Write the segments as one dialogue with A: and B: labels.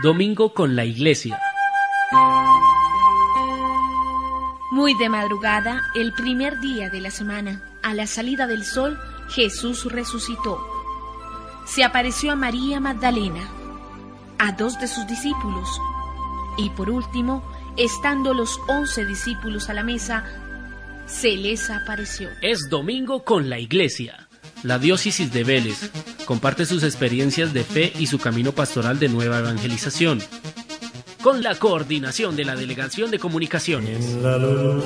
A: Domingo con la Iglesia.
B: Muy de madrugada, el primer día de la semana, a la salida del sol, Jesús resucitó. Se apareció a María Magdalena, a dos de sus discípulos y por último, estando los once discípulos a la mesa, se les apareció.
A: Es Domingo con la Iglesia. La diócesis de Vélez comparte sus experiencias de fe y su camino pastoral de nueva evangelización. Con la coordinación de la Delegación de Comunicaciones.
C: En la luz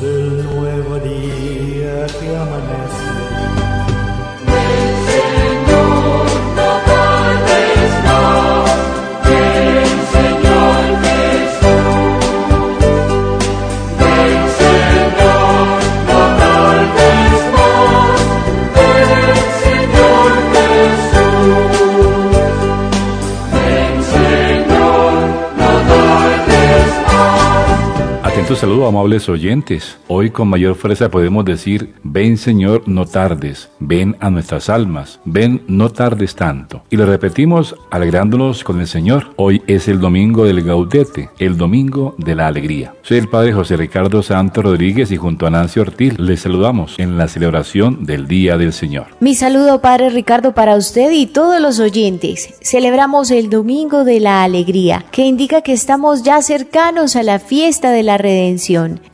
C: del nuevo día que amanece
D: Saludo, amables oyentes. Hoy con mayor fuerza podemos decir, ven Señor, no tardes, ven a nuestras almas, ven, no tardes tanto. Y lo repetimos alegrándonos con el Señor. Hoy es el domingo del Gaudete, el domingo de la alegría. Soy el Padre José Ricardo Santos Rodríguez y junto a Nancy Ortiz les saludamos en la celebración del Día del Señor.
E: Mi saludo, Padre Ricardo, para usted y todos los oyentes. Celebramos el domingo de la alegría, que indica que estamos ya cercanos a la fiesta de la redención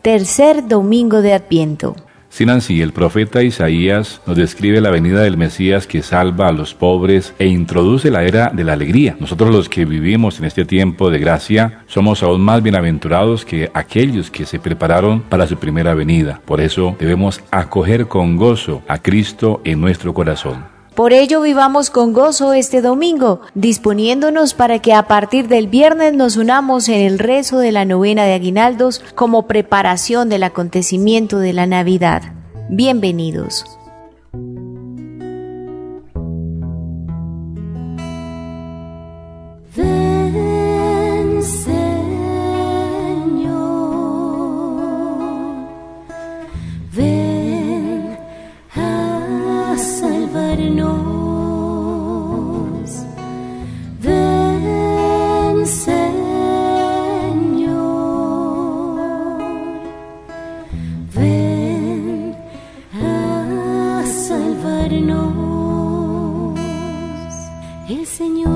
E: tercer domingo de Adviento.
D: Sinancy, el profeta Isaías nos describe la venida del Mesías que salva a los pobres e introduce la era de la alegría. Nosotros los que vivimos en este tiempo de gracia somos aún más bienaventurados que aquellos que se prepararon para su primera venida. Por eso debemos acoger con gozo a Cristo en nuestro corazón.
E: Por ello vivamos con gozo este domingo, disponiéndonos para que a partir del viernes nos unamos en el rezo de la novena de aguinaldos como preparación del acontecimiento de la Navidad. Bienvenidos.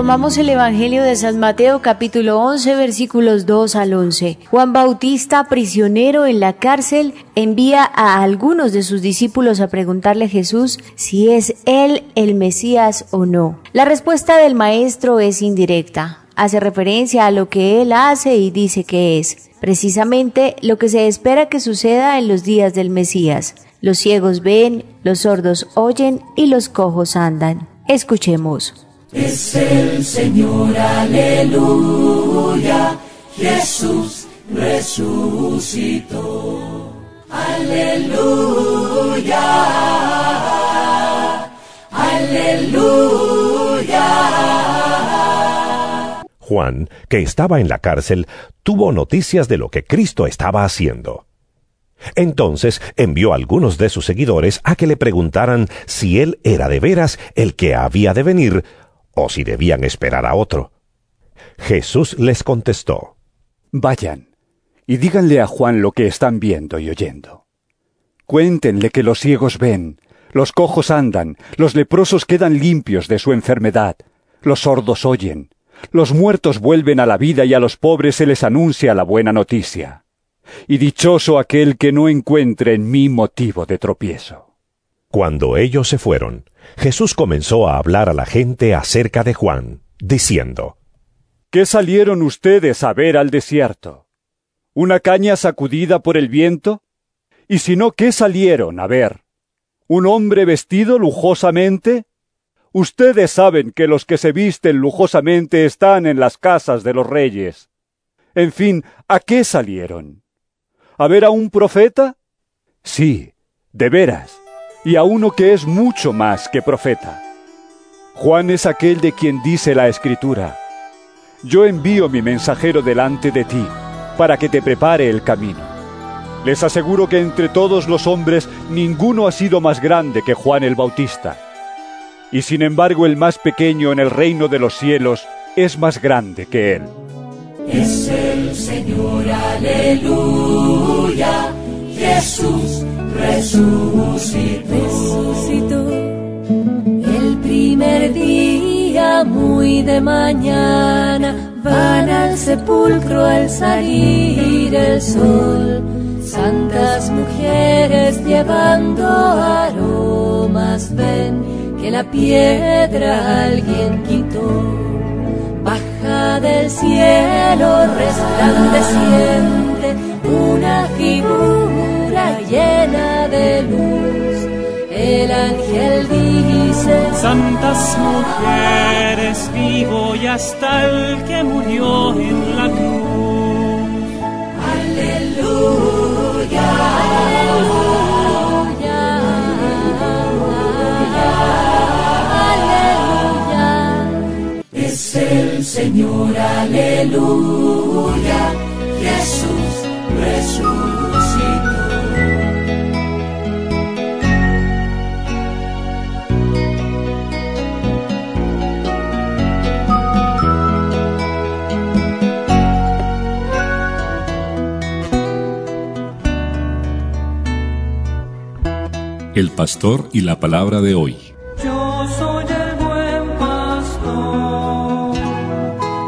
E: Tomamos el Evangelio de San Mateo capítulo 11 versículos 2 al 11. Juan Bautista, prisionero en la cárcel, envía a algunos de sus discípulos a preguntarle a Jesús si es él el Mesías o no. La respuesta del maestro es indirecta. Hace referencia a lo que él hace y dice que es. Precisamente lo que se espera que suceda en los días del Mesías. Los ciegos ven, los sordos oyen y los cojos andan. Escuchemos.
F: Es el Señor, aleluya, Jesús resucitó. Aleluya, aleluya.
G: Juan, que estaba en la cárcel, tuvo noticias de lo que Cristo estaba haciendo. Entonces envió a algunos de sus seguidores a que le preguntaran si él era de veras el que había de venir o si debían esperar a otro. Jesús les contestó,
H: Vayan y díganle a Juan lo que están viendo y oyendo. Cuéntenle que los ciegos ven, los cojos andan, los leprosos quedan limpios de su enfermedad, los sordos oyen, los muertos vuelven a la vida y a los pobres se les anuncia la buena noticia. Y dichoso aquel que no encuentre en mí motivo de tropiezo.
G: Cuando ellos se fueron, Jesús comenzó a hablar a la gente acerca de Juan, diciendo,
H: ¿Qué salieron ustedes a ver al desierto? ¿Una caña sacudida por el viento? Y si no, ¿qué salieron a ver? ¿Un hombre vestido lujosamente? Ustedes saben que los que se visten lujosamente están en las casas de los reyes. En fin, ¿a qué salieron? ¿A ver a un profeta? Sí, de veras, y a uno que es mucho más que profeta. Juan es aquel de quien dice la Escritura, Yo envío mi mensajero delante de ti, para que te prepare el camino. Les aseguro que entre todos los hombres ninguno ha sido más grande que Juan el Bautista. Y sin embargo el más pequeño en el reino de los cielos es más grande que él.
F: Es el Señor, aleluya. Jesús resucitó.
I: Resucitó el primer día, muy de mañana. Van al sepulcro al salir el sol. Santas mujeres llevando aromas, ven que la piedra alguien quitó. Baja del cielo resplandeciente una figura llena de luz. El ángel dice,
J: Santas mujeres, vivo y hasta el que murió en la cruz.
F: Aleluya,
I: aleluya,
F: es el Señor, aleluya. Jesús resucitó.
D: Pastor y la palabra de hoy.
J: Yo soy el buen pastor,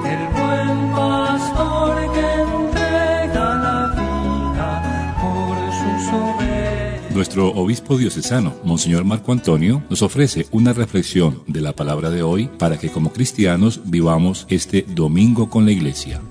J: el buen pastor que entrega la vida por sus ovejas.
D: Nuestro obispo diocesano, Monseñor Marco Antonio, nos ofrece una reflexión de la palabra de hoy para que como cristianos vivamos este domingo con la iglesia.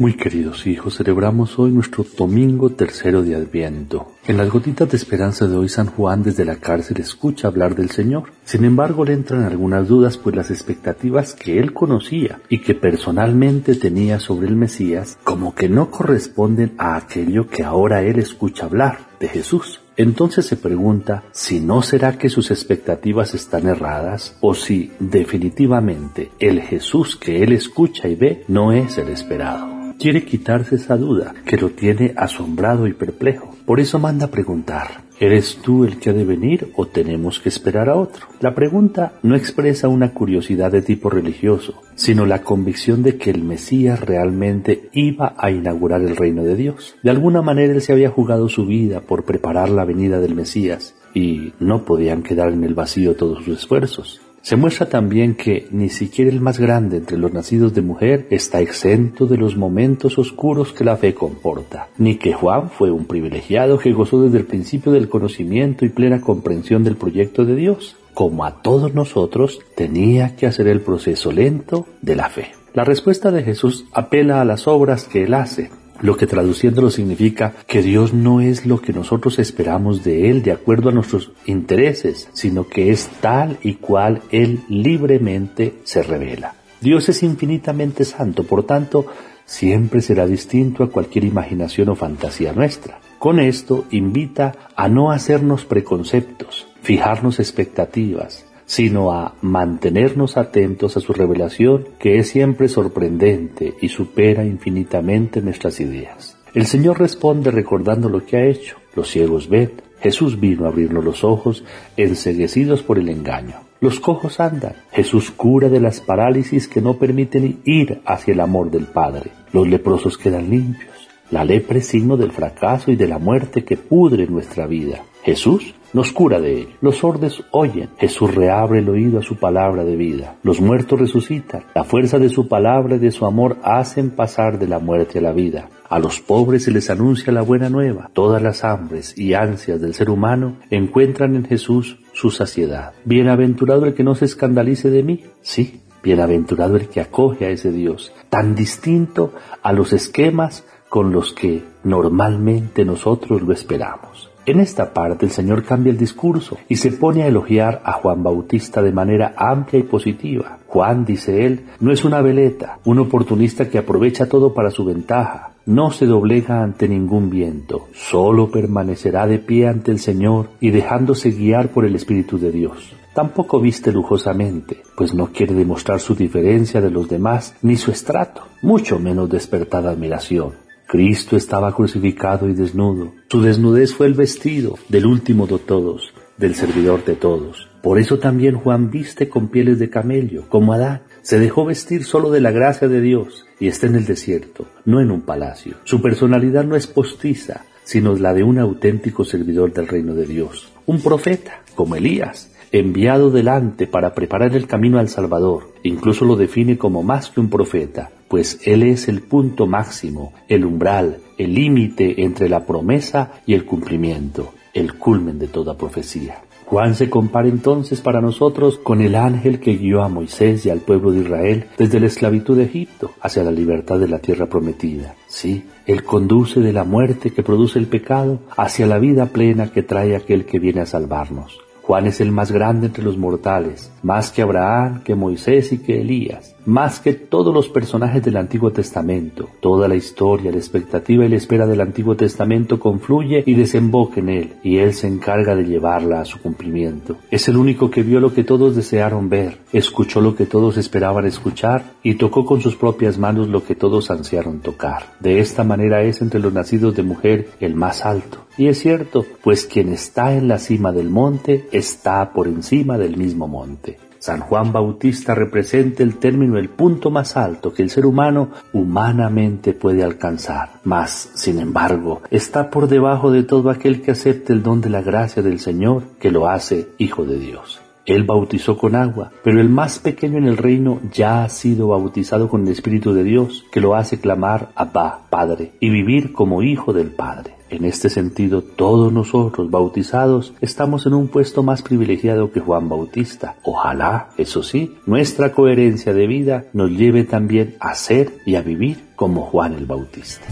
K: Muy queridos hijos, celebramos hoy nuestro domingo tercero de Adviento. En las gotitas de esperanza de hoy, San Juan desde la cárcel escucha hablar del Señor. Sin embargo, le entran algunas dudas, pues las expectativas que él conocía y que personalmente tenía sobre el Mesías, como que no corresponden a aquello que ahora él escucha hablar de Jesús. Entonces se pregunta si no será que sus expectativas están erradas o si definitivamente el Jesús que él escucha y ve no es el esperado quiere quitarse esa duda que lo tiene asombrado y perplejo. Por eso manda preguntar, ¿eres tú el que ha de venir o tenemos que esperar a otro? La pregunta no expresa una curiosidad de tipo religioso, sino la convicción de que el Mesías realmente iba a inaugurar el reino de Dios. De alguna manera él se había jugado su vida por preparar la venida del Mesías y no podían quedar en el vacío todos sus esfuerzos. Se muestra también que ni siquiera el más grande entre los nacidos de mujer está exento de los momentos oscuros que la fe comporta, ni que Juan fue un privilegiado que gozó desde el principio del conocimiento y plena comprensión del proyecto de Dios. Como a todos nosotros, tenía que hacer el proceso lento de la fe. La respuesta de Jesús apela a las obras que él hace, lo que traduciéndolo significa que Dios no es lo que nosotros esperamos de Él de acuerdo a nuestros intereses, sino que es tal y cual Él libremente se revela. Dios es infinitamente santo, por tanto, siempre será distinto a cualquier imaginación o fantasía nuestra. Con esto invita a no hacernos preconceptos, fijarnos expectativas, sino a mantenernos atentos a su revelación que es siempre sorprendente y supera infinitamente nuestras ideas. El Señor responde recordando lo que ha hecho. Los ciegos ven, Jesús vino a abrirnos los ojos, enseguecidos por el engaño. Los cojos andan, Jesús cura de las parálisis que no permiten ir hacia el amor del Padre. Los leprosos quedan limpios. La lepra es signo del fracaso y de la muerte que pudre nuestra vida. Jesús nos cura de ello. Los sordos oyen, Jesús reabre el oído a su palabra de vida. Los muertos resucitan, la fuerza de su palabra y de su amor hacen pasar de la muerte a la vida. A los pobres se les anuncia la buena nueva. Todas las hambres y ansias del ser humano encuentran en Jesús su saciedad. Bienaventurado el que no se escandalice de mí. Sí, bienaventurado el que acoge a ese Dios, tan distinto a los esquemas con los que normalmente nosotros lo esperamos. En esta parte el Señor cambia el discurso y se pone a elogiar a Juan Bautista de manera amplia y positiva. Juan, dice él, no es una veleta, un oportunista que aprovecha todo para su ventaja. No se doblega ante ningún viento, solo permanecerá de pie ante el Señor y dejándose guiar por el Espíritu de Dios. Tampoco viste lujosamente, pues no quiere demostrar su diferencia de los demás ni su estrato, mucho menos despertar admiración. Cristo estaba crucificado y desnudo. Su desnudez fue el vestido del último de todos, del servidor de todos. Por eso también Juan viste con pieles de camello, como Adán. Se dejó vestir solo de la gracia de Dios y está en el desierto, no en un palacio. Su personalidad no es postiza, sino la de un auténtico servidor del reino de Dios. Un profeta, como Elías, enviado delante para preparar el camino al Salvador. Incluso lo define como más que un profeta, pues Él es el punto máximo, el umbral, el límite entre la promesa y el cumplimiento, el culmen de toda profecía. Juan se compara entonces para nosotros con el ángel que guió a Moisés y al pueblo de Israel desde la esclavitud de Egipto hacia la libertad de la tierra prometida. Sí, Él conduce de la muerte que produce el pecado hacia la vida plena que trae aquel que viene a salvarnos. Juan es el más grande entre los mortales, más que Abraham, que Moisés y que Elías, más que todos los personajes del Antiguo Testamento. Toda la historia, la expectativa y la espera del Antiguo Testamento confluye y desemboca en él, y él se encarga de llevarla a su cumplimiento. Es el único que vio lo que todos desearon ver, escuchó lo que todos esperaban escuchar y tocó con sus propias manos lo que todos ansiaron tocar. De esta manera es entre los nacidos de mujer el más alto. Y es cierto, pues quien está en la cima del monte está por encima del mismo monte. San Juan Bautista representa el término, el punto más alto que el ser humano humanamente puede alcanzar. Mas, sin embargo, está por debajo de todo aquel que acepte el don de la gracia del Señor, que lo hace Hijo de Dios. Él bautizó con agua, pero el más pequeño en el reino ya ha sido bautizado con el Espíritu de Dios, que lo hace clamar Abba, Padre, y vivir como hijo del Padre. En este sentido, todos nosotros bautizados estamos en un puesto más privilegiado que Juan Bautista. Ojalá, eso sí, nuestra coherencia de vida nos lleve también a ser y a vivir como Juan el Bautista.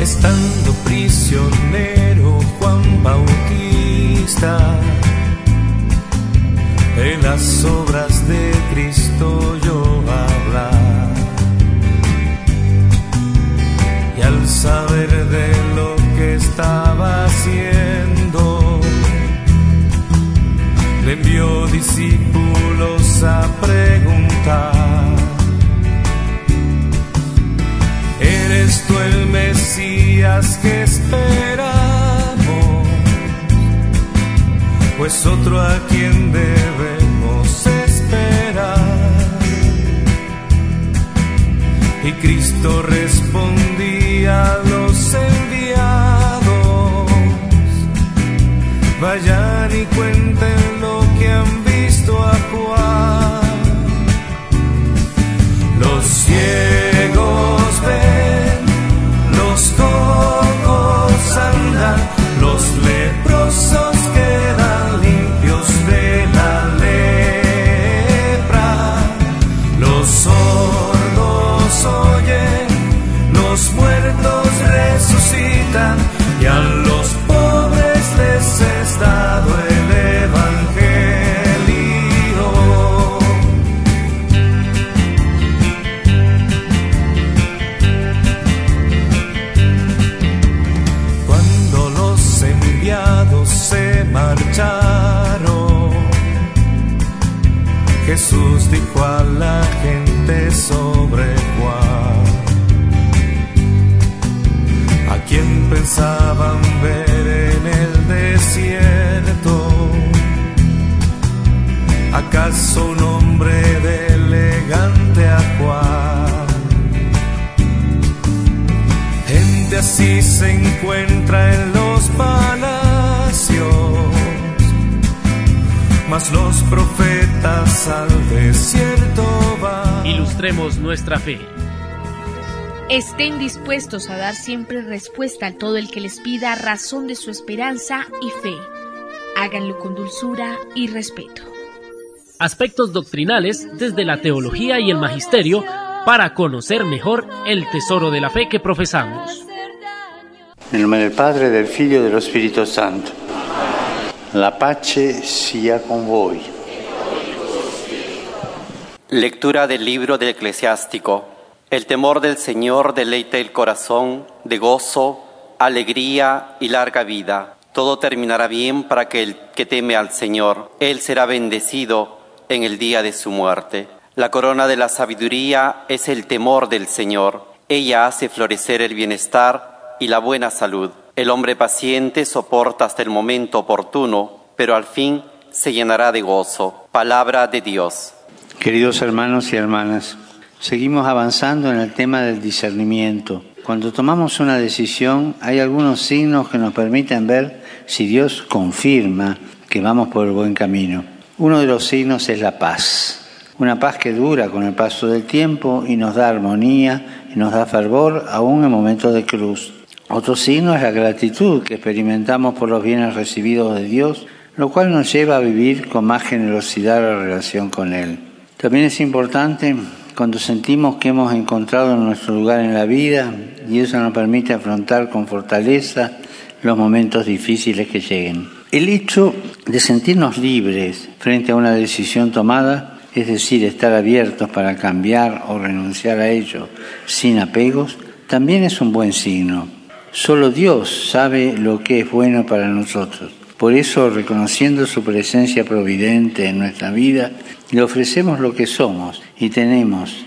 L: Estando prisionero Juan Bautista, en las obras de Cristo yo hablar. Al saber de lo que estaba haciendo, le envió discípulos a preguntar. ¿Eres tú el Mesías que esperamos? Pues otro a quien debemos Cristo respondía a los enviados, vayan y cuenten
A: nuestra fe.
B: Estén dispuestos a dar siempre respuesta a todo el que les pida razón de su esperanza y fe. Háganlo con dulzura y respeto.
A: Aspectos doctrinales desde la teología y el magisterio para conocer mejor el tesoro de la fe que profesamos.
M: Nel nome del Padre, del Figlio e dello Spirito Santo. La pace sia con voi.
N: Lectura del libro del eclesiástico. El temor del Señor deleita el corazón de gozo, alegría y larga vida. Todo terminará bien para que el que teme al Señor. Él será bendecido en el día de su muerte. La corona de la sabiduría es el temor del Señor. Ella hace florecer el bienestar y la buena salud. El hombre paciente soporta hasta el momento oportuno, pero al fin se llenará de gozo. Palabra de Dios.
M: Queridos hermanos y hermanas, seguimos avanzando en el tema del discernimiento. Cuando tomamos una decisión hay algunos signos que nos permiten ver si Dios confirma que vamos por el buen camino. Uno de los signos es la paz. Una paz que dura con el paso del tiempo y nos da armonía y nos da fervor aún en momentos de cruz. Otro signo es la gratitud que experimentamos por los bienes recibidos de Dios, lo cual nos lleva a vivir con más generosidad la relación con Él. También es importante cuando sentimos que hemos encontrado nuestro lugar en la vida y eso nos permite afrontar con fortaleza los momentos difíciles que lleguen. El hecho de sentirnos libres frente a una decisión tomada es decir, estar abiertos para cambiar o renunciar a ello sin apegos, también es un buen signo. Solo Dios sabe lo que es bueno para nosotros. Por eso, reconociendo su presencia providente en nuestra vida, le ofrecemos lo que somos y tenemos,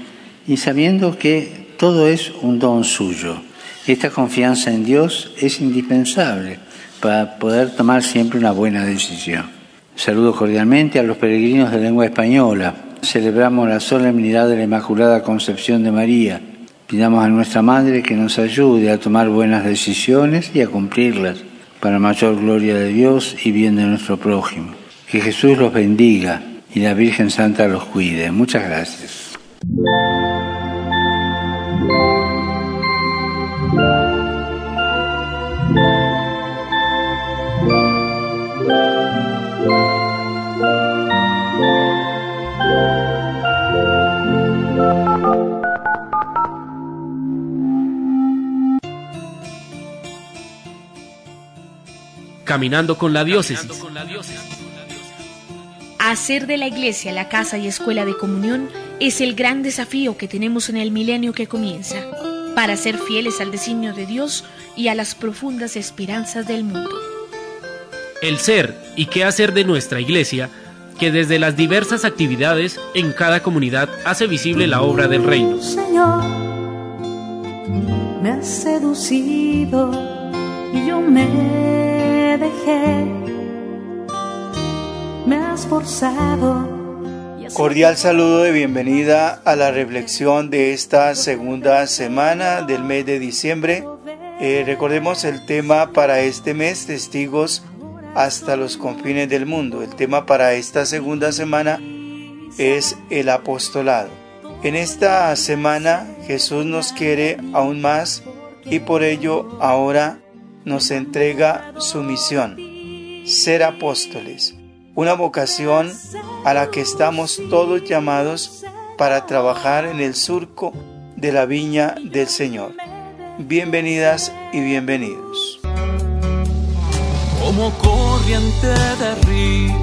M: y sabiendo que todo es un don suyo. Esta confianza en Dios es indispensable para poder tomar siempre una buena decisión. Saludo cordialmente a los peregrinos de lengua española. Celebramos la solemnidad de la Inmaculada Concepción de María. Pidamos a nuestra Madre que nos ayude a tomar buenas decisiones y a cumplirlas para mayor gloria de Dios y bien de nuestro prójimo. Que Jesús los bendiga y la Virgen Santa los cuide. Muchas gracias.
A: Caminando con la diócesis.
B: Hacer de la iglesia la casa y escuela de comunión es el gran desafío que tenemos en el milenio que comienza, para ser fieles al designio de Dios y a las profundas esperanzas del mundo.
A: El ser y qué hacer de nuestra iglesia, que desde las diversas actividades en cada comunidad hace visible la obra del reino.
I: Señor, me has seducido y yo me dejé, me has forzado.
O: Cordial saludo de bienvenida a la reflexión de esta segunda semana del mes de diciembre. Eh, recordemos el tema para este mes, testigos hasta los confines del mundo. El tema para esta segunda semana es el apostolado. En esta semana Jesús nos quiere aún más y por ello ahora nos entrega su misión, ser apóstoles, una vocación a la que estamos todos llamados para trabajar en el surco de la viña del Señor. Bienvenidas y bienvenidos.
J: Como corriente de río,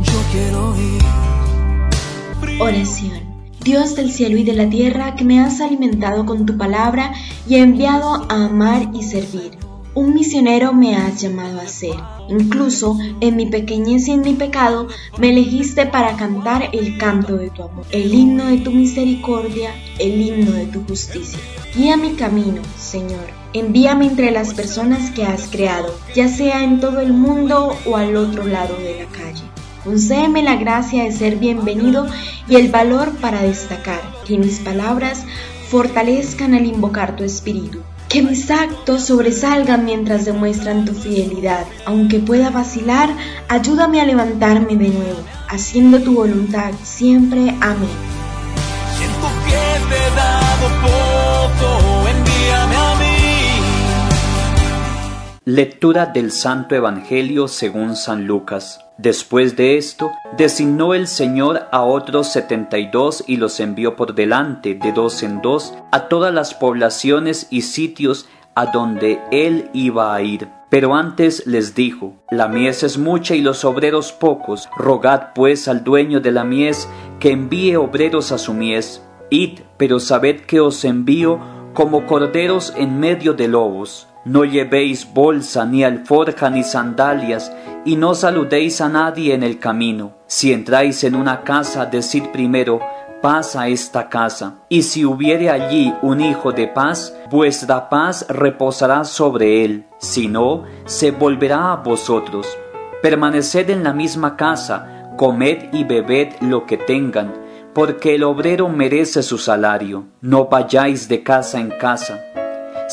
J: yo quiero ir.
P: Oración. Dios del cielo y de la tierra, que me has alimentado con tu palabra y enviado a amar y servir. Un misionero me has llamado a ser. Incluso en mi pequeñez y en mi pecado me elegiste para cantar el canto de tu amor, el himno de tu misericordia, el himno de tu justicia. Guía mi camino, Señor. Envíame entre las personas que has creado, ya sea en todo el mundo o al otro lado de la calle. Concédeme la gracia de ser bienvenido y el valor para destacar, que mis palabras fortalezcan al invocar tu espíritu Que mis actos sobresalgan mientras demuestran tu fidelidad. Aunque pueda vacilar, ayúdame a levantarme de nuevo, haciendo tu voluntad siempre. Amén.
L: Siento que te he dado poco, envíame a mí.
Q: Lectura del Santo Evangelio según San Lucas. Después de esto, designó el Señor a otros setenta y dos y los envió por delante, de dos en dos, a todas las poblaciones y sitios a donde él iba a ir. Pero antes les dijo, La mies es mucha y los obreros pocos, rogad pues al dueño de la mies que envíe obreros a su mies. Id, pero sabed que os envío como corderos en medio de lobos. No llevéis bolsa, ni alforja, ni sandalias, y no saludéis a nadie en el camino. Si entráis en una casa, decid primero, paz a esta casa. Y si hubiere allí un hijo de paz, vuestra paz reposará sobre él. Si no, se volverá a vosotros. Permaneced en la misma casa, comed y bebed lo que tengan, porque el obrero merece su salario. No vayáis de casa en casa.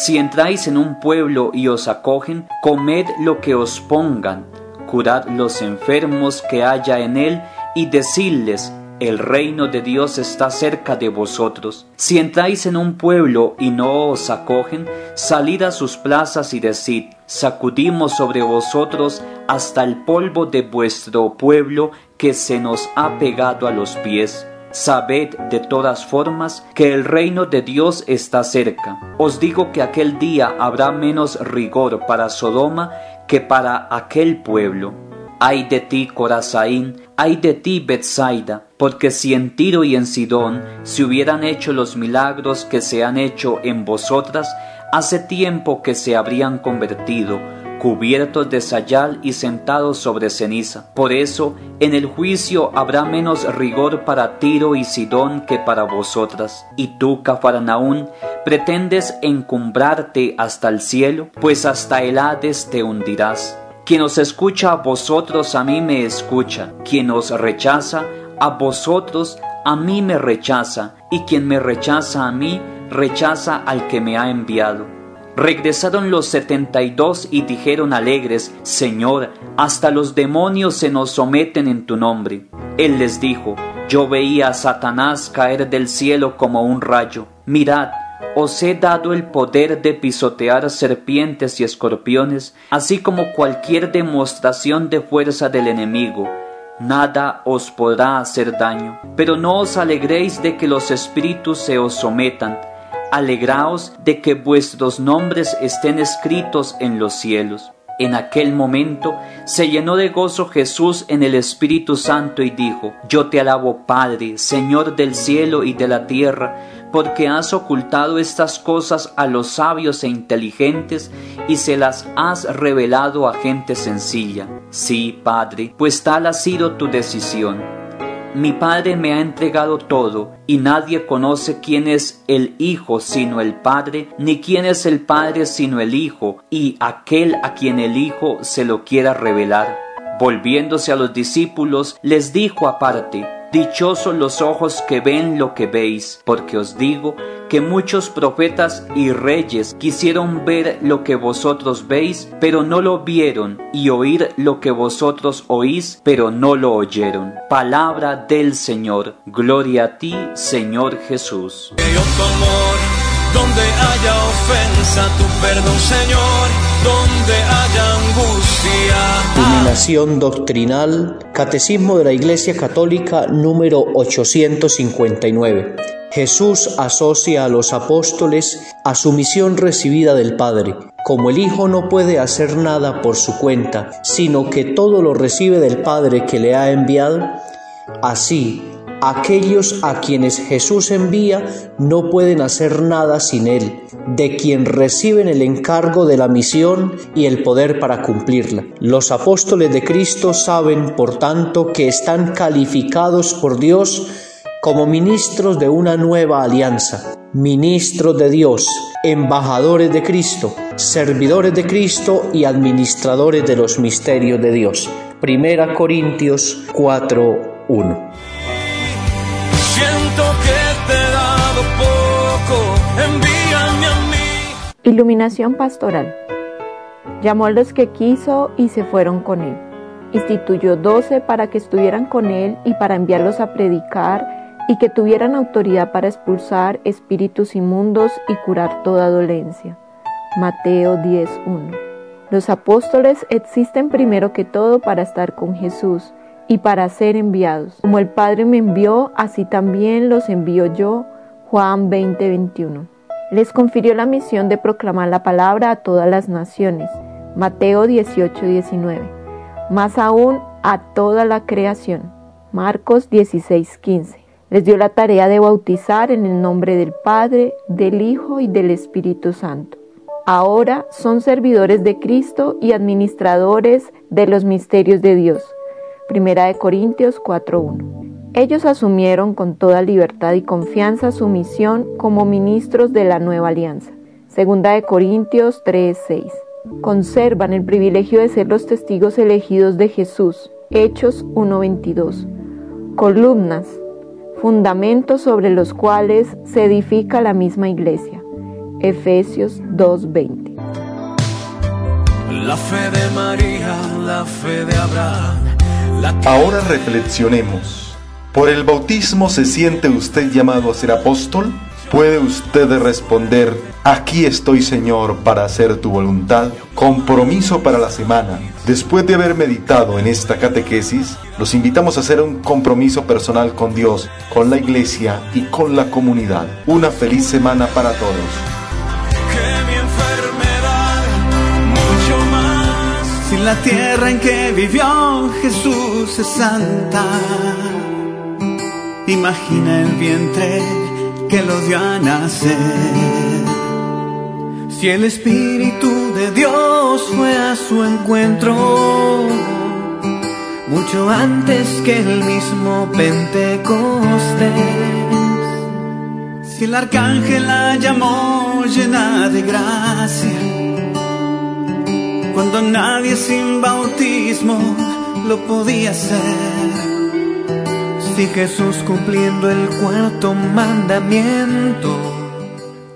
Q: Si entráis en un pueblo y os acogen, comed lo que os pongan, curad los enfermos que haya en él, y decidles, el reino de Dios está cerca de vosotros. Si entráis en un pueblo y no os acogen, salid a sus plazas y decid, sacudimos sobre vosotros hasta el polvo de vuestro pueblo que se nos ha pegado a los pies. Sabed de todas formas que el reino de Dios está cerca. Os digo que aquel día habrá menos rigor para Sodoma que para aquel pueblo. Ay de ti, Corazaín, ay de ti, Bethsaida, porque si en Tiro y en Sidón se hubieran hecho los milagros que se han hecho en vosotras, hace tiempo que se habrían convertido, cubiertos de sayal y sentados sobre ceniza. Por eso, en el juicio habrá menos rigor para Tiro y Sidón que para vosotras. Y tú, Cafarnaún, pretendes encumbrarte hasta el cielo, pues hasta el Hades te hundirás. Quien os escucha a vosotros, a mí me escucha. Quien os rechaza, a vosotros, a mí me rechaza. Y quien me rechaza a mí, rechaza al que me ha enviado. Regresaron los setenta y dos y dijeron alegres, Señor, hasta los demonios se nos someten en tu nombre. Él les dijo, Yo veía a Satanás caer del cielo como un rayo. Mirad, os he dado el poder de pisotear serpientes y escorpiones, así como cualquier demostración de fuerza del enemigo. Nada os podrá hacer daño. Pero no os alegréis de que los espíritus se os sometan, alegraos de que vuestros nombres estén escritos en los cielos. En aquel momento se llenó de gozo Jesús en el Espíritu Santo y dijo, Yo te alabo Padre, Señor del cielo y de la tierra, porque has ocultado estas cosas a los sabios e inteligentes y se las has revelado a gente sencilla. Sí, Padre, pues tal ha sido tu decisión. Mi Padre me ha entregado todo, y nadie conoce quién es el Hijo sino el Padre, ni quién es el Padre sino el Hijo, y aquel a quien el Hijo se lo quiera revelar. Volviéndose a los discípulos, les dijo aparte, Dichosos los ojos que ven lo que veis, porque os digo que muchos profetas y reyes quisieron ver lo que vosotros veis, pero no lo vieron, y oír lo que vosotros oís, pero no lo oyeron. Palabra del Señor. Gloria a ti, Señor Jesús.
L: Donde haya ofensa, tu perdón, Señor. Donde haya angustia.
R: Iluminación doctrinal, Catecismo de la Iglesia Católica número 859. Jesús asocia a los apóstoles a su misión recibida del Padre. Como el Hijo no puede hacer nada por su cuenta, sino que todo lo recibe del Padre que le ha enviado, así Aquellos a quienes Jesús envía no pueden hacer nada sin Él, de quien reciben el encargo de la misión y el poder para cumplirla. Los apóstoles de Cristo saben, por tanto, que están calificados por Dios como ministros de una nueva alianza, ministros de Dios, embajadores de Cristo, servidores de Cristo y administradores de los misterios de Dios. Primera Corintios 4:1
L: Siento que te he dado poco, envíame a mí.
S: Iluminación pastoral. Llamó a los que quiso y se fueron con él. Instituyó doce para que estuvieran con él y para enviarlos a predicar y que tuvieran autoridad para expulsar espíritus inmundos y curar toda dolencia. Mateo 10.1. Los apóstoles existen primero que todo para estar con Jesús y para ser enviados. Como el Padre me envió, así también los envío yo. Juan 20:21. Les confirió la misión de proclamar la palabra a todas las naciones. Mateo 18:19. Más aún a toda la creación. Marcos 16:15. Les dio la tarea de bautizar en el nombre del Padre, del Hijo y del Espíritu Santo. Ahora son servidores de Cristo y administradores de los misterios de Dios. Primera de Corintios 4:1. Ellos asumieron con toda libertad y confianza su misión como ministros de la nueva alianza. Segunda de Corintios 3:6. Conservan el privilegio de ser los testigos elegidos de Jesús. Hechos 1:22. Columnas, fundamentos sobre los cuales se edifica la misma iglesia. Efesios 2:20.
T: La fe de María, la fe de Abraham.
U: Ahora reflexionemos. ¿Por el bautismo se siente usted llamado a ser apóstol? ¿Puede usted responder, aquí estoy Señor para hacer tu voluntad? Compromiso para la semana. Después de haber meditado en esta catequesis, los invitamos a hacer un compromiso personal con Dios, con la iglesia y con la comunidad. Una feliz semana para todos.
T: La tierra en que vivió Jesús es santa, imagina el vientre que lo dio a nacer. Si el Espíritu de Dios fue a su encuentro, mucho antes que el mismo Pentecostés. Si el arcángel la llamó llena de gracia, cuando nadie sin bautismo lo podía hacer. Si Jesús cumpliendo el cuarto mandamiento.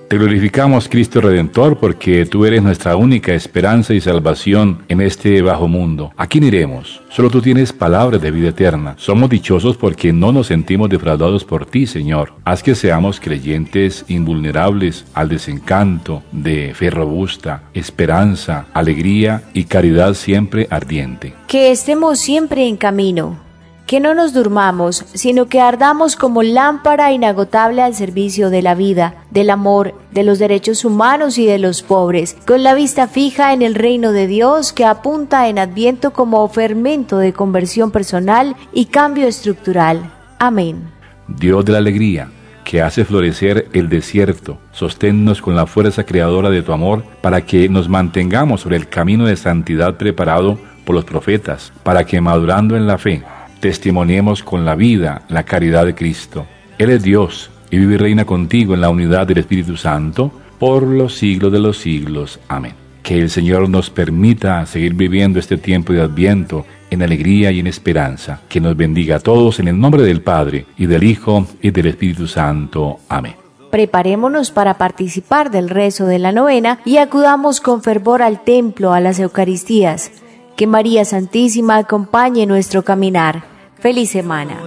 D: Te glorificamos, Cristo Redentor, porque tú eres nuestra única esperanza y salvación en este bajo mundo. ¿A quién iremos? Solo tú tienes palabras de vida eterna. Somos dichosos porque no nos sentimos defraudados por ti, Señor. Haz que seamos creyentes invulnerables al desencanto, de fe robusta, esperanza, alegría y caridad siempre ardiente.
E: Que estemos siempre en camino que no nos durmamos, sino que ardamos como lámpara inagotable al servicio de la vida, del amor, de los derechos humanos y de los pobres, con la vista fija en el reino de Dios que apunta en Adviento como fermento de conversión personal y cambio estructural. Amén.
D: Dios de la alegría, que hace florecer el desierto, sosténnos con la fuerza creadora de tu amor para que nos mantengamos sobre el camino de santidad preparado por los profetas, para que madurando en la fe, testimoniemos con la vida la caridad de Cristo. Él es Dios y vive y reina contigo en la unidad del Espíritu Santo por los siglos de los siglos. Amén. Que el Señor nos permita seguir viviendo este tiempo de adviento en alegría y en esperanza. Que nos bendiga a todos en el nombre del Padre y del Hijo y del Espíritu Santo. Amén.
E: Preparémonos para participar del rezo de la novena y acudamos con fervor al templo, a las Eucaristías. Que María Santísima acompañe nuestro caminar. Feliz semana.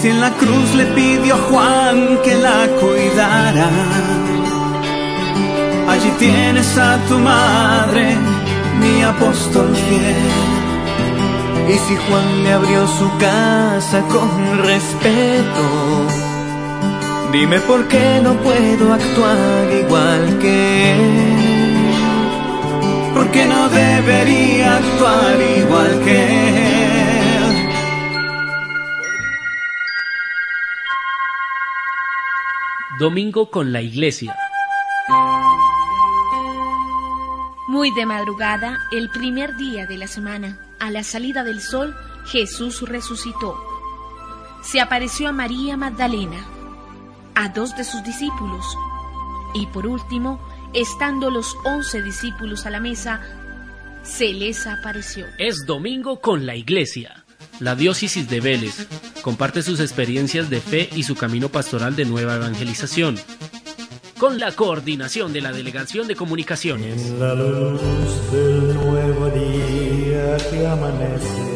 T: Si en la cruz le pidió a Juan que la cuidara, allí tienes a tu madre, mi apóstol fiel. Y si Juan le abrió su casa con respeto, dime por qué no puedo actuar igual que él porque no debería actuar igual que él.
A: Domingo con la Iglesia.
B: Muy de madrugada, el primer día de la semana, a la salida del sol, Jesús resucitó. Se apareció a María Magdalena, a dos de sus discípulos y por último estando los once discípulos a la mesa, se les apareció.
A: Es domingo con la iglesia. La diócesis de Vélez, comparte sus experiencias de fe y su camino pastoral de nueva evangelización. Con la coordinación de la Delegación de Comunicaciones.
L: En la luz del nuevo día que amanece